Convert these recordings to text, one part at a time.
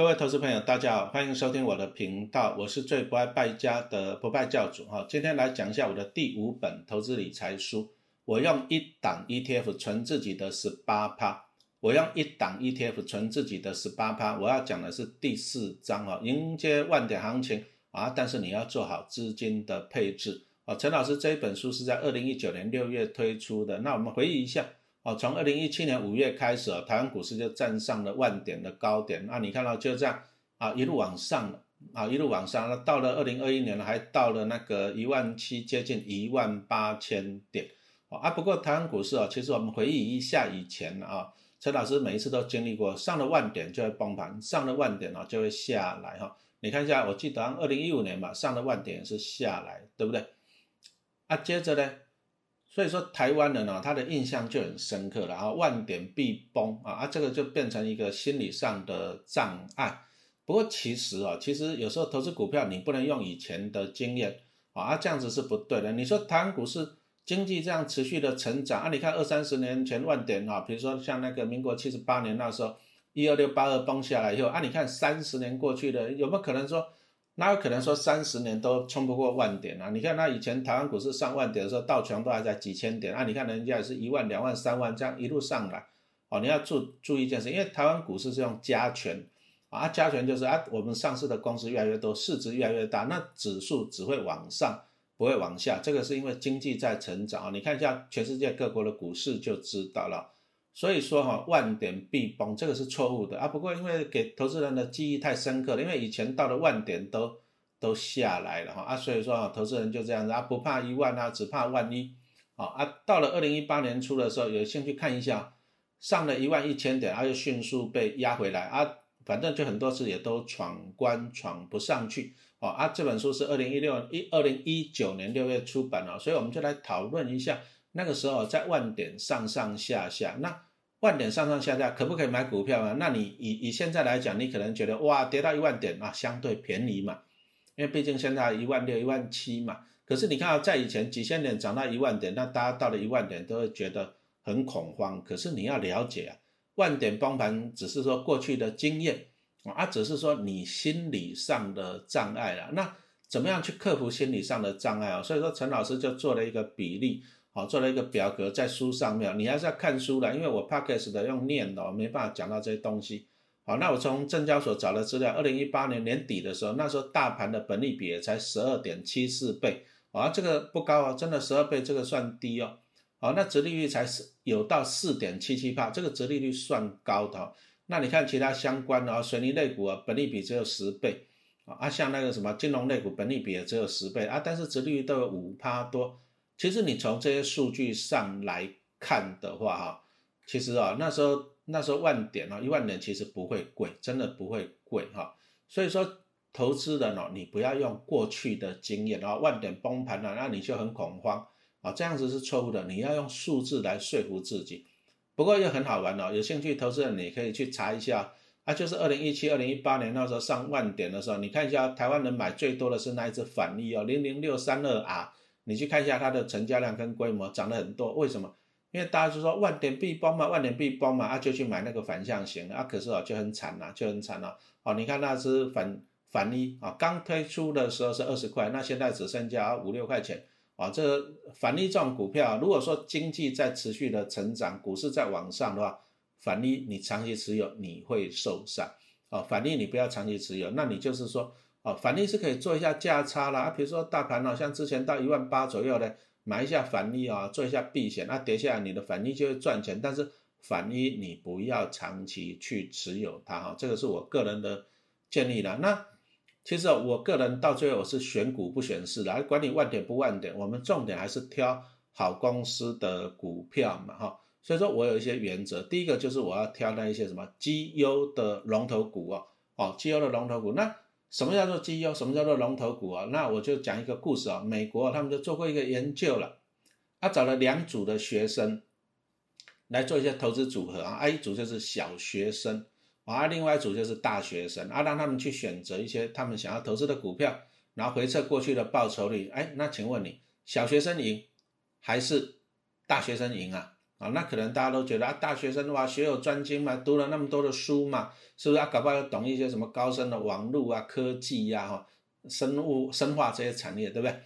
各位投资朋友，大家好，欢迎收听我的频道，我是最不爱败家的不败教主哈。今天来讲一下我的第五本投资理财书，我用一档 ETF 存自己的十八趴，我用一档 ETF 存自己的十八趴，我要讲的是第四章哈，迎接万点行情啊，但是你要做好资金的配置啊。陈老师这一本书是在二零一九年六月推出的，那我们回忆一下。哦，从二零一七年五月开始，台湾股市就站上了万点的高点。那你看到就这样啊，一路往上啊，一路往上。那到了二零二一年了，还到了那个一万七，接近一万八千点。啊，不过台湾股市哦，其实我们回忆一下以前啊，陈老师每一次都经历过，上了万点就会崩盘，上了万点哦就会下来哈。你看一下，我记得二零一五年吧，上了万点是下来，对不对？啊，接着呢？所以说台湾人呢，他的印象就很深刻了啊，万点必崩啊，啊，这个就变成一个心理上的障碍。不过其实啊，其实有时候投资股票你不能用以前的经验啊，这样子是不对的。你说台湾股市经济这样持续的成长啊，你看二三十年前万点啊，比如说像那个民国七十八年那时候一二六八二崩下来以后啊，你看三十年过去了，有没有可能说？哪有可能说三十年都冲不过万点啊？你看，那以前台湾股市上万点的时候，道琼都还在几千点啊。你看人家也是一万、两万、三万这样一路上来哦。你要注注意一件事，因为台湾股市是用加权啊，加权就是啊，我们上市的公司越来越多，市值越来越大，那指数只会往上，不会往下。这个是因为经济在成长啊。你看一下全世界各国的股市就知道了。所以说哈，万点必崩，这个是错误的啊。不过因为给投资人的记忆太深刻了，因为以前到了万点都都下来了哈啊，所以说啊，投资人就这样子啊，不怕一万啊，只怕万一啊啊。到了二零一八年初的时候，有兴趣看一下，上了一万一千点，啊又迅速被压回来啊，反正就很多次也都闯关闯不上去哦啊。这本书是二零一六一二零一九年六月出版了，所以我们就来讨论一下。那个时候在万点上上下下，那万点上上下下可不可以买股票呢？那你以以现在来讲，你可能觉得哇，跌到一万点啊，相对便宜嘛，因为毕竟现在一万六、一万七嘛。可是你看啊，在以前几千点涨到一万点，那大家到了一万点都会觉得很恐慌。可是你要了解啊，万点崩盘只是说过去的经验啊，只是说你心理上的障碍了。那怎么样去克服心理上的障碍啊？所以说陈老师就做了一个比例。好，做了一个表格在书上面，你还是要看书的，因为我 podcast 的用念的，没办法讲到这些东西。好，那我从证交所找的资料，二零一八年年底的时候，那时候大盘的本利比也才十二点七四倍，啊，这个不高啊，真的十二倍这个算低哦。好，那折利率才是有到四点七七帕，这个折利率算高的。那你看其他相关的啊，水泥类股啊，本利比只有十倍，啊，像那个什么金融类股，本利比也只有十倍啊，但是折利率都有五趴多。其实你从这些数据上来看的话，哈，其实啊，那时候那时候万点啊，一万点其实不会贵，真的不会贵哈。所以说，投资人哦，你不要用过去的经验啊，万点崩盘了，那你就很恐慌啊，这样子是错误的。你要用数字来说服自己。不过又很好玩哦，有兴趣投资人你可以去查一下啊，就是二零一七、二零一八年那时候上万点的时候，你看一下台湾人买最多的是那一只反利哦，零零六三二 R。你去看一下它的成交量跟规模涨了很多，为什么？因为大家就说万点必崩嘛，万点必崩嘛，啊就去买那个反向型啊，可是哦就很惨呐，就很惨了。哦，你看那只反反一啊，刚推出的时候是二十块，那现在只剩下五六块钱啊。这个反一这种股票，如果说经济在持续的成长，股市在往上的话，反一你长期持有你会受伤啊，反一你不要长期持有，那你就是说。哦，反利是可以做一下价差啦，啊，比如说大盘呢，像之前到一万八左右的，买一下反利啊，做一下避险，那跌下来你的反利就会赚钱，但是反利你不要长期去持有它哈，这个是我个人的建议的。那其实我个人到最后我是选股不选市的，还管你万点不万点，我们重点还是挑好公司的股票嘛哈。所以说我有一些原则，第一个就是我要挑那一些什么绩优的龙头股哦，哦，绩优的龙头股那。什么叫做绩优？什么叫做龙头股啊？那我就讲一个故事啊。美国他们就做过一个研究了，他找了两组的学生来做一些投资组合啊。一组就是小学生啊，另外一组就是大学生啊，让他们去选择一些他们想要投资的股票，然后回测过去的报酬率。哎，那请问你，小学生赢还是大学生赢啊？啊，那可能大家都觉得啊，大学生哇，学有专精嘛，读了那么多的书嘛，是不是啊？搞不好懂一些什么高深的网络啊、科技呀、哈、生物、生化这些产业，对不对？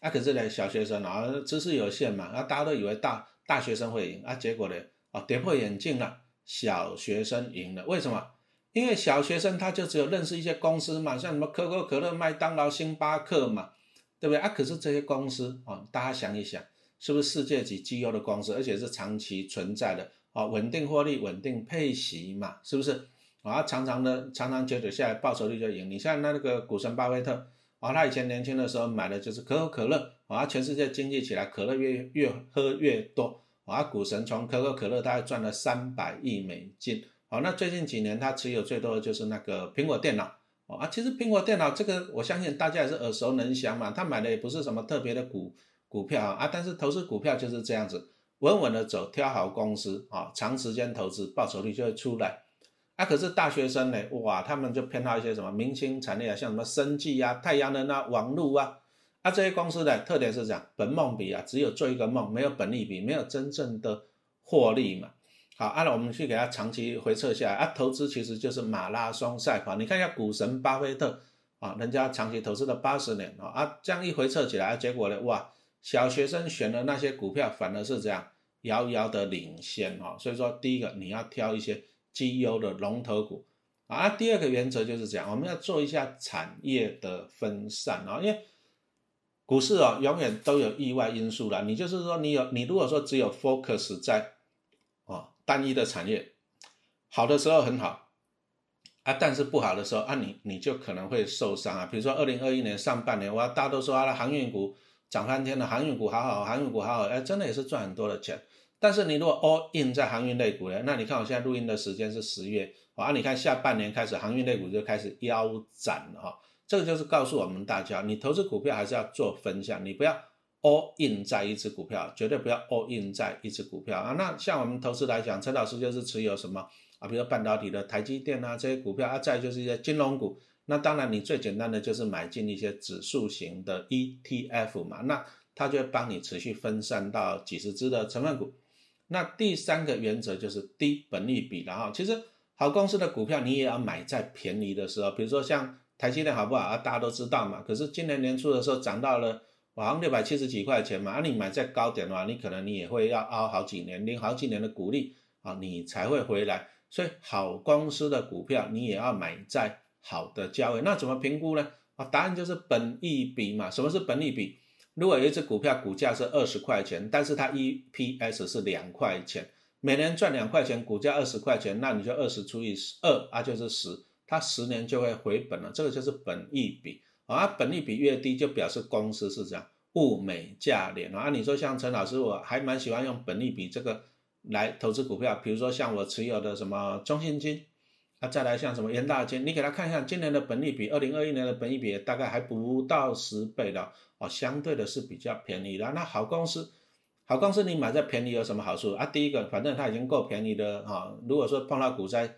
啊，可是呢，小学生啊，知识有限嘛，啊，大家都以为大大学生会赢啊，结果呢，啊，跌破眼镜了，小学生赢了，为什么？因为小学生他就只有认识一些公司嘛，像什么可口可乐、麦当劳、星巴克嘛，对不对啊？可是这些公司啊，大家想一想。是不是世界级绩优的公司，而且是长期存在的啊？稳定获利、稳定配息嘛，是不是啊？常常的、长长久久下来，报酬率就赢。你像那个股神巴菲特啊，他以前年轻的时候买的就是可口可乐啊，全世界经济起来，可乐越越喝越多啊。股神从可口可乐大概赚了三百亿美金啊。那最近几年他持有最多的就是那个苹果电脑啊。其实苹果电脑这个，我相信大家也是耳熟能详嘛。他买的也不是什么特别的股。股票啊，但是投资股票就是这样子，稳稳的走，挑好公司啊，长时间投资，报酬率就会出来。啊，可是大学生呢，哇，他们就偏好一些什么明星产业啊，像什么生技啊、太阳能啊、网络啊，啊这些公司的特点是这样，本梦比啊，只有做一个梦，没有本利比，没有真正的获利嘛。好，按照我们去给他长期回测下来，啊，投资其实就是马拉松赛跑。你看一下股神巴菲特啊，人家长期投资了八十年啊，啊，这样一回测起来，结果呢，哇！小学生选的那些股票反而是这样遥遥的领先哈，所以说第一个你要挑一些绩优的龙头股啊，第二个原则就是这样，我们要做一下产业的分散啊，因为股市啊永远都有意外因素啦，你就是说你有你如果说只有 focus 在啊单一的产业，好的时候很好啊，但是不好的时候啊你你就可能会受伤啊，比如说二零二一年上半年，哇大家都说啊航运股。涨翻天的航运股好好，航运股好好，哎，真的也是赚很多的钱。但是你如果 all in 在航运类股呢，那你看我现在录音的时间是十月，啊，你看下半年开始航运类股就开始腰斩了哈。这个就是告诉我们大家，你投资股票还是要做分享，你不要 all in 在一只股票，绝对不要 all in 在一只股票啊。那像我们投资来讲，陈老师就是持有什么啊，比如半导体的台积电啊这些股票啊，再就是一些金融股。那当然，你最简单的就是买进一些指数型的 ETF 嘛，那它就会帮你持续分散到几十只的成分股。那第三个原则就是低本利比，然后其实好公司的股票你也要买在便宜的时候，比如说像台积电好不好啊？大家都知道嘛。可是今年年初的时候涨到了好像六百七十几块钱嘛，啊，你买在高点的话，你可能你也会要熬好几年，领好几年的股利啊，你才会回来。所以好公司的股票你也要买在。好的价位，那怎么评估呢？啊，答案就是本益比嘛。什么是本益比？如果有一只股票股价是二十块钱，但是它 EPS 是两块钱，每年赚两块钱，股价二十块钱，那你就二十除以二啊，就是十，它十年就会回本了。这个就是本益比啊。本益比越低，就表示公司是这样物美价廉啊。你说像陈老师，我还蛮喜欢用本益比这个来投资股票，比如说像我持有的什么中信金。那再来像什么元大金，你给他看一下，今年的本利比，二零二一年的本利比大概还不到十倍的哦，相对的是比较便宜的。那好公司，好公司你买在便宜有什么好处啊？第一个，反正它已经够便宜的哈。如果说碰到股灾，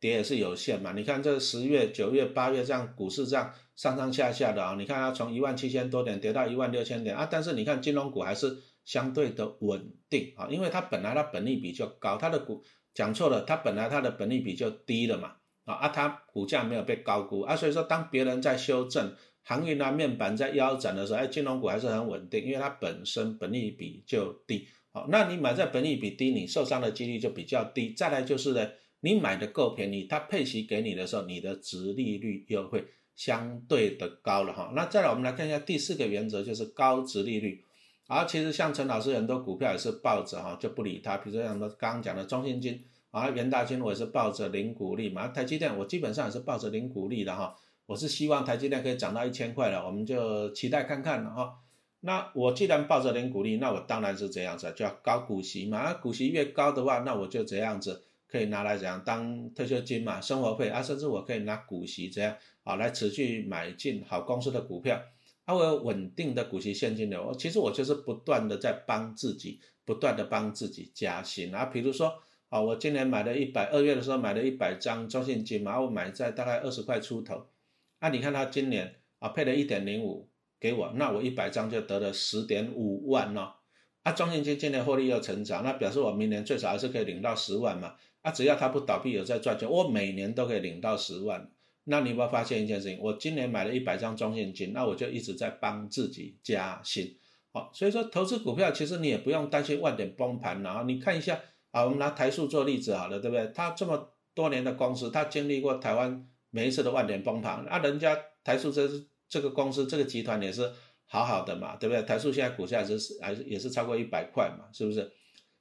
跌也是有限嘛。你看这十月、九月、八月这样股市这样上上下下的啊，你看它从一万七千多点跌到一万六千点啊，但是你看金融股还是相对的稳定啊，因为它本来它本利比就高，它的股。讲错了，它本来它的本利比就低了嘛，啊啊，它股价没有被高估啊，所以说当别人在修正航运啊面板在腰斩的时候，哎，金融股还是很稳定，因为它本身本利比就低，好，那你买在本利比低，你受伤的几率就比较低。再来就是呢，你买的够便宜，它配息给你的时候，你的值利率又会相对的高了哈。那再来我们来看一下第四个原则，就是高值利率。啊，其实像陈老师很多股票也是抱着哈，就不理它。比如说像刚刚讲的中信金啊、元大金，我也是抱着零股利嘛。台积电我基本上也是抱着零股利的哈。我是希望台积电可以涨到一千块了，我们就期待看看了哈。那我既然抱着零股利，那我当然是这样子，就要高股息嘛。股息越高的话，那我就这样子可以拿来怎样当退休金嘛，生活费啊，甚至我可以拿股息这样啊来持续买进好公司的股票。它会有稳定的股息现金流，其实我就是不断的在帮自己，不断的帮自己加薪啊。比如说啊，我今年买了一百，二月的时候买了一百张中信金嘛，我买在大概二十块出头。啊，你看它今年啊配了一点零五给我，那我一百张就得了十点五万哦。啊，啊，中信金今年获利又成长，那表示我明年最少还是可以领到十万嘛。啊，只要它不倒闭有在赚钱，我每年都可以领到十万。那你有没有发现一件事情？我今年买了一百张中信金，那我就一直在帮自己加薪。好，所以说投资股票其实你也不用担心万点崩盘然后你看一下啊，我们拿台塑做例子好了，对不对？它这么多年的公司，它经历过台湾每一次的万点崩盘，啊，人家台塑这这个公司这个集团也是好好的嘛，对不对？台塑现在股价是还是也是超过一百块嘛，是不是？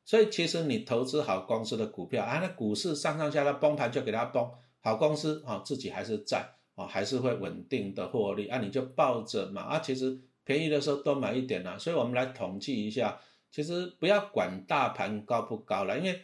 所以其实你投资好公司的股票啊，那股市上上下下崩盘就给它崩，好公司啊自己还是在啊，还是会稳定的获利啊，你就抱着嘛啊，其实。便宜的时候多买一点啦，所以我们来统计一下，其实不要管大盘高不高了，因为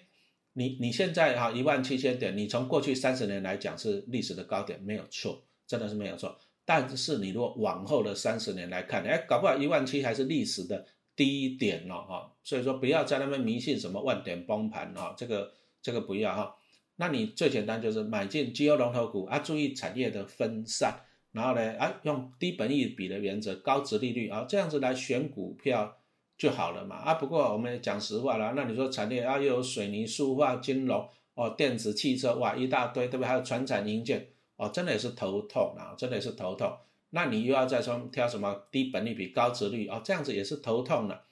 你你现在哈一万七千点，你从过去三十年来讲是历史的高点，没有错，真的是没有错。但是你如果往后的三十年来看，哎，搞不好一万七还是历史的低点了哈。所以说不要在那边迷信什么万点崩盘啊，这个这个不要哈。那你最简单就是买进绩优龙头股啊，注意产业的分散。然后呢，啊，用低本益比的原则，高值利率啊，这样子来选股票就好了嘛。啊，不过我们也讲实话了，那你说产业啊，又有水泥、塑化、金融哦，电子、汽车，哇，一大堆，对不对？还有船产零件哦，真的也是头痛啊，真的也是头痛。那你又要再说挑什么低本利比、高值率哦，这样子也是头痛了。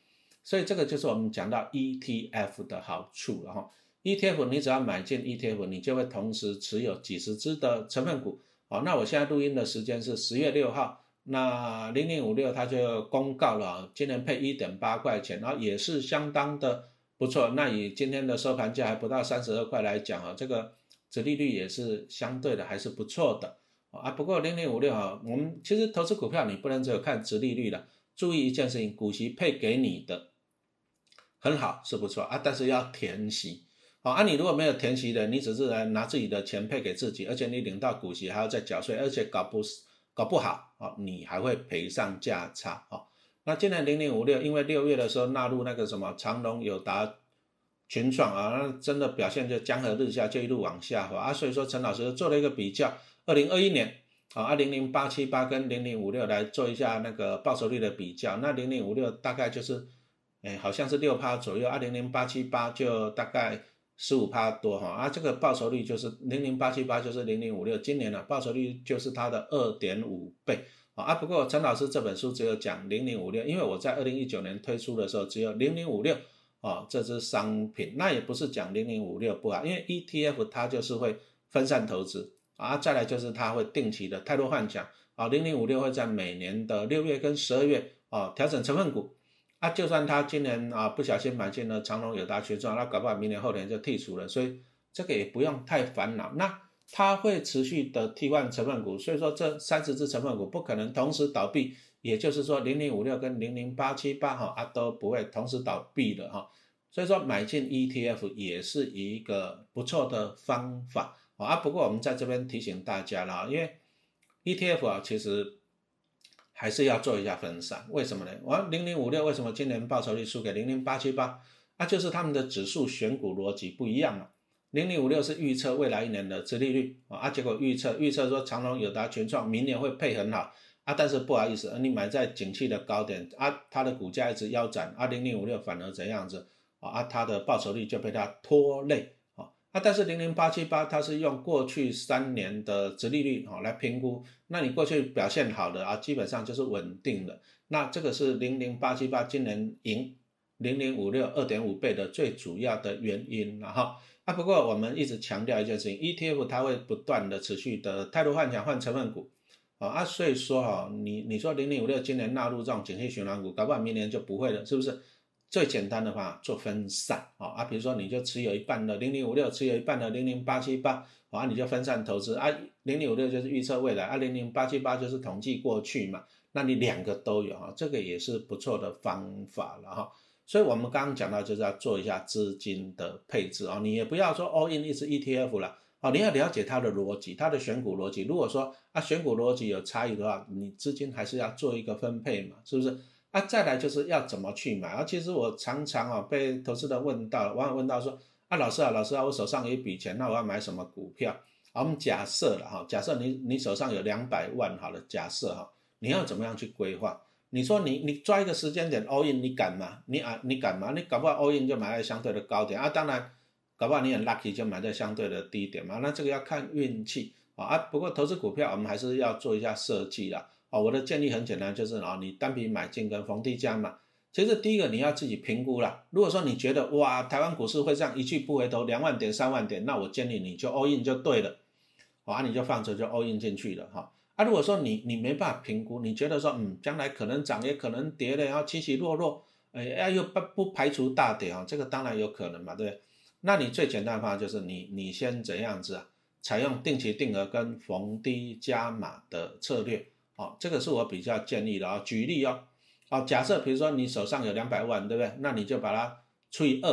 所以这个就是我们讲到 ETF 的好处了哈。ETF 你只要买进 ETF，你就会同时持有几十只的成分股。好，那我现在录音的时间是十月六号，那零零五六它就公告了，今年配一点八块钱，然后也是相当的不错。那以今天的收盘价还不到三十二块来讲啊，这个折利率也是相对的还是不错的啊。不过零零五六啊，我们其实投资股票你不能只有看折利率的，注意一件事情，股息配给你的很好是不错啊，但是要填息。好，啊，你如果没有填息的，你只是来拿自己的钱配给自己，而且你领到股息还要再缴税，而且搞不搞不好，啊，你还会赔上价差，啊。那今年零零五六，因为六月的时候纳入那个什么长隆、友达、群创啊，那真的表现就江河日下，就一路往下滑啊。所以说陈老师做了一个比较，二零二一年啊，二零零八七八跟零零五六来做一下那个报酬率的比较，那零零五六大概就是，哎，好像是六趴左右，二零零八七八就大概。十五趴多哈啊，这个报酬率就是零零八七八，就是零零五六，今年呢报酬率就是它的二点五倍啊。不过陈老师这本书只有讲零零五六，因为我在二零一九年推出的时候只有零零五六啊这只商品，那也不是讲零零五六不好，因为 ETF 它就是会分散投资啊，再来就是它会定期的太多幻想啊，零零五六会在每年的六月跟十二月啊调整成分股。啊，就算他今年啊不小心买进了长隆、有达、群创，那搞不好明年后年就剔除了，所以这个也不用太烦恼。那它会持续的替换成分股，所以说这三十只成分股不可能同时倒闭，也就是说零零五六跟零零八七八哈啊都不会同时倒闭的哈。所以说买进 ETF 也是一个不错的方法啊。不过我们在这边提醒大家了，因为 ETF 啊其实。还是要做一下分散，为什么呢？我零零五六为什么今年报酬率输给零零八七八？啊，就是他们的指数选股逻辑不一样了。零零五六是预测未来一年的殖利率啊，结果预测预测说长隆、友达、全创明年会配很好啊，但是不好意思，你买在景气的高点啊，它的股价一直腰斩，啊零零五六反而怎样子啊，它的报酬率就被它拖累。啊，但是零零八七八它是用过去三年的殖利率哈来评估，那你过去表现好的啊，基本上就是稳定的。那这个是零零八七八今年赢零零五六二点五倍的最主要的原因了哈。啊，不过我们一直强调一件事情，ETF 它会不断的持续的态度换强换成分股啊，啊，所以说哈，你你说零零五六今年纳入这种景气循环股，搞不好明年就不会了，是不是？最简单的话，做分散啊啊，比如说你就持有一半的零零五六，持有一半的零零八七八，啊，你就分散投资啊。零零五六就是预测未来，啊，零零八七八就是统计过去嘛。那你两个都有哈，这个也是不错的方法了哈。所以我们刚刚讲到就是要做一下资金的配置啊，你也不要说 all in 一只 ETF 了啊，你要了解它的逻辑，它的选股逻辑。如果说啊选股逻辑有差异的话，你资金还是要做一个分配嘛，是不是？啊，再来就是要怎么去买啊？其实我常常啊被投资人问到，网友问到说啊，老师啊，老师啊，我手上有一笔钱，那我要买什么股票？啊，我们假设了哈，假设你你手上有两百万，好了，假设哈，你要怎么样去规划？你说你你抓一个时间点 all in，你敢吗？你啊你敢吗？你搞不好 all in 就买在相对的高点啊，当然搞不好你很 lucky 就买在相对的低点嘛，那这个要看运气啊啊。不过投资股票我们还是要做一下设计啦啊。我的建议很简单，就是啊你单笔买进跟逢低加码。其实第一个你要自己评估了。如果说你觉得哇，台湾股市会这样一去不回头，两万点、三万点，那我建议你就 all in 就对了，啊，你就放着就 all in 进去了哈。啊，如果说你你没办法评估，你觉得说嗯，将来可能涨也可能跌的，然后起起落落，哎呀又不不排除大跌啊，这个当然有可能嘛，对不对？那你最简单的方法就是你你先怎样子啊？采用定期定额跟逢低加码的策略，哦，这个是我比较建议的啊。举例哦。哦，假设比如说你手上有两百万，对不对？那你就把它除以二，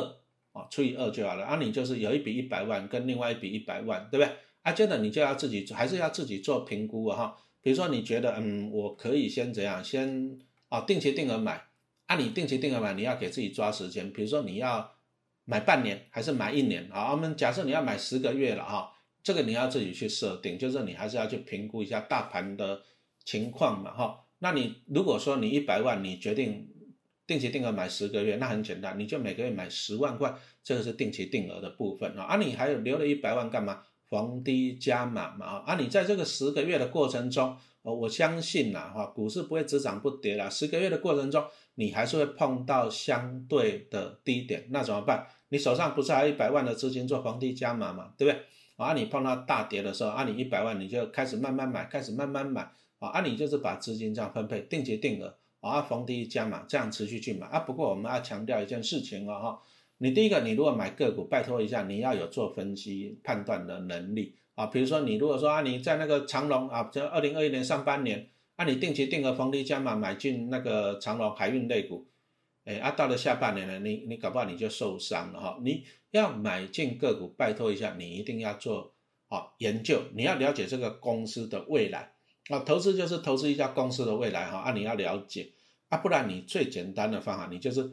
啊，除以二就好了。啊，你就是有一笔一百万跟另外一笔一百万，对不对？啊，接着你就要自己还是要自己做评估啊，哈。比如说你觉得，嗯，我可以先怎样？先啊，定期定额买。啊，你定期定额买，你要给自己抓时间。比如说你要买半年还是买一年？好，我们假设你要买十个月了，哈，这个你要自己去设定，就是你还是要去评估一下大盘的情况嘛，哈。那你如果说你一百万，你决定定期定额买十个月，那很简单，你就每个月买十万块，这个是定期定额的部分啊。啊，你还有留了一百万干嘛？逢低加码嘛啊。你在这个十个月的过程中，哦，我相信呐哈，股市不会只涨不跌啦。十个月的过程中，你还是会碰到相对的低点，那怎么办？你手上不是还有一百万的资金做逢低加码嘛，对不对？啊，你碰到大跌的时候，啊，你一百万你就开始慢慢买，开始慢慢买。啊，啊，你就是把资金这样分配，定期定额，啊，逢低加码，这样持续去买啊。不过我们要强调一件事情哦，哈，你第一个，你如果买个股，拜托一下，你要有做分析判断的能力啊。比如说你如果说啊，你在那个长隆啊，就二零二一年上半年，啊，你定期定额逢低加码买进那个长隆海运类股，哎，啊，到了下半年呢，你你搞不好你就受伤了哈。你要买进个股，拜托一下，你一定要做啊研究，你要了解这个公司的未来。啊，投资就是投资一家公司的未来哈，啊，你要了解啊，不然你最简单的方法，你就是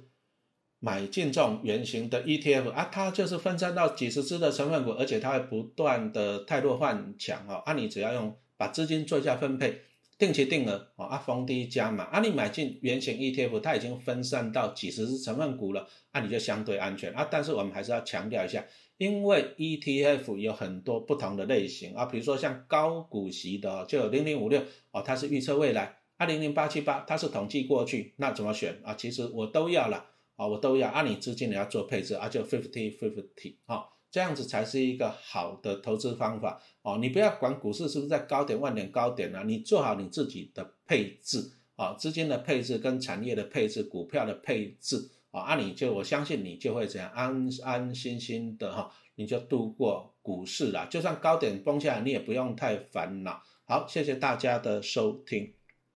买进这种圆形的 ETF 啊，它就是分散到几十只的成分股，而且它会不断的汰弱换强啊，啊，你只要用把资金做一下分配，定期定额哦啊，逢低加码啊，你买进圆形 ETF，它已经分散到几十只成分股了，啊，你就相对安全啊，但是我们还是要强调一下。因为 ETF 有很多不同的类型啊，比如说像高股息的就有零零五六哦，它是预测未来；二零零八七八它是统计过去，那怎么选啊？其实我都要了啊，我都要。按你资金你要做配置啊，就 fifty fifty 啊，这样子才是一个好的投资方法哦。你不要管股市是不是在高点万点高点啊，你做好你自己的配置啊，资金的配置跟产业的配置、股票的配置。啊，你就我相信你就会这样安安心心的哈，你就度过股市了。就算高点崩下来，你也不用太烦恼。好，谢谢大家的收听。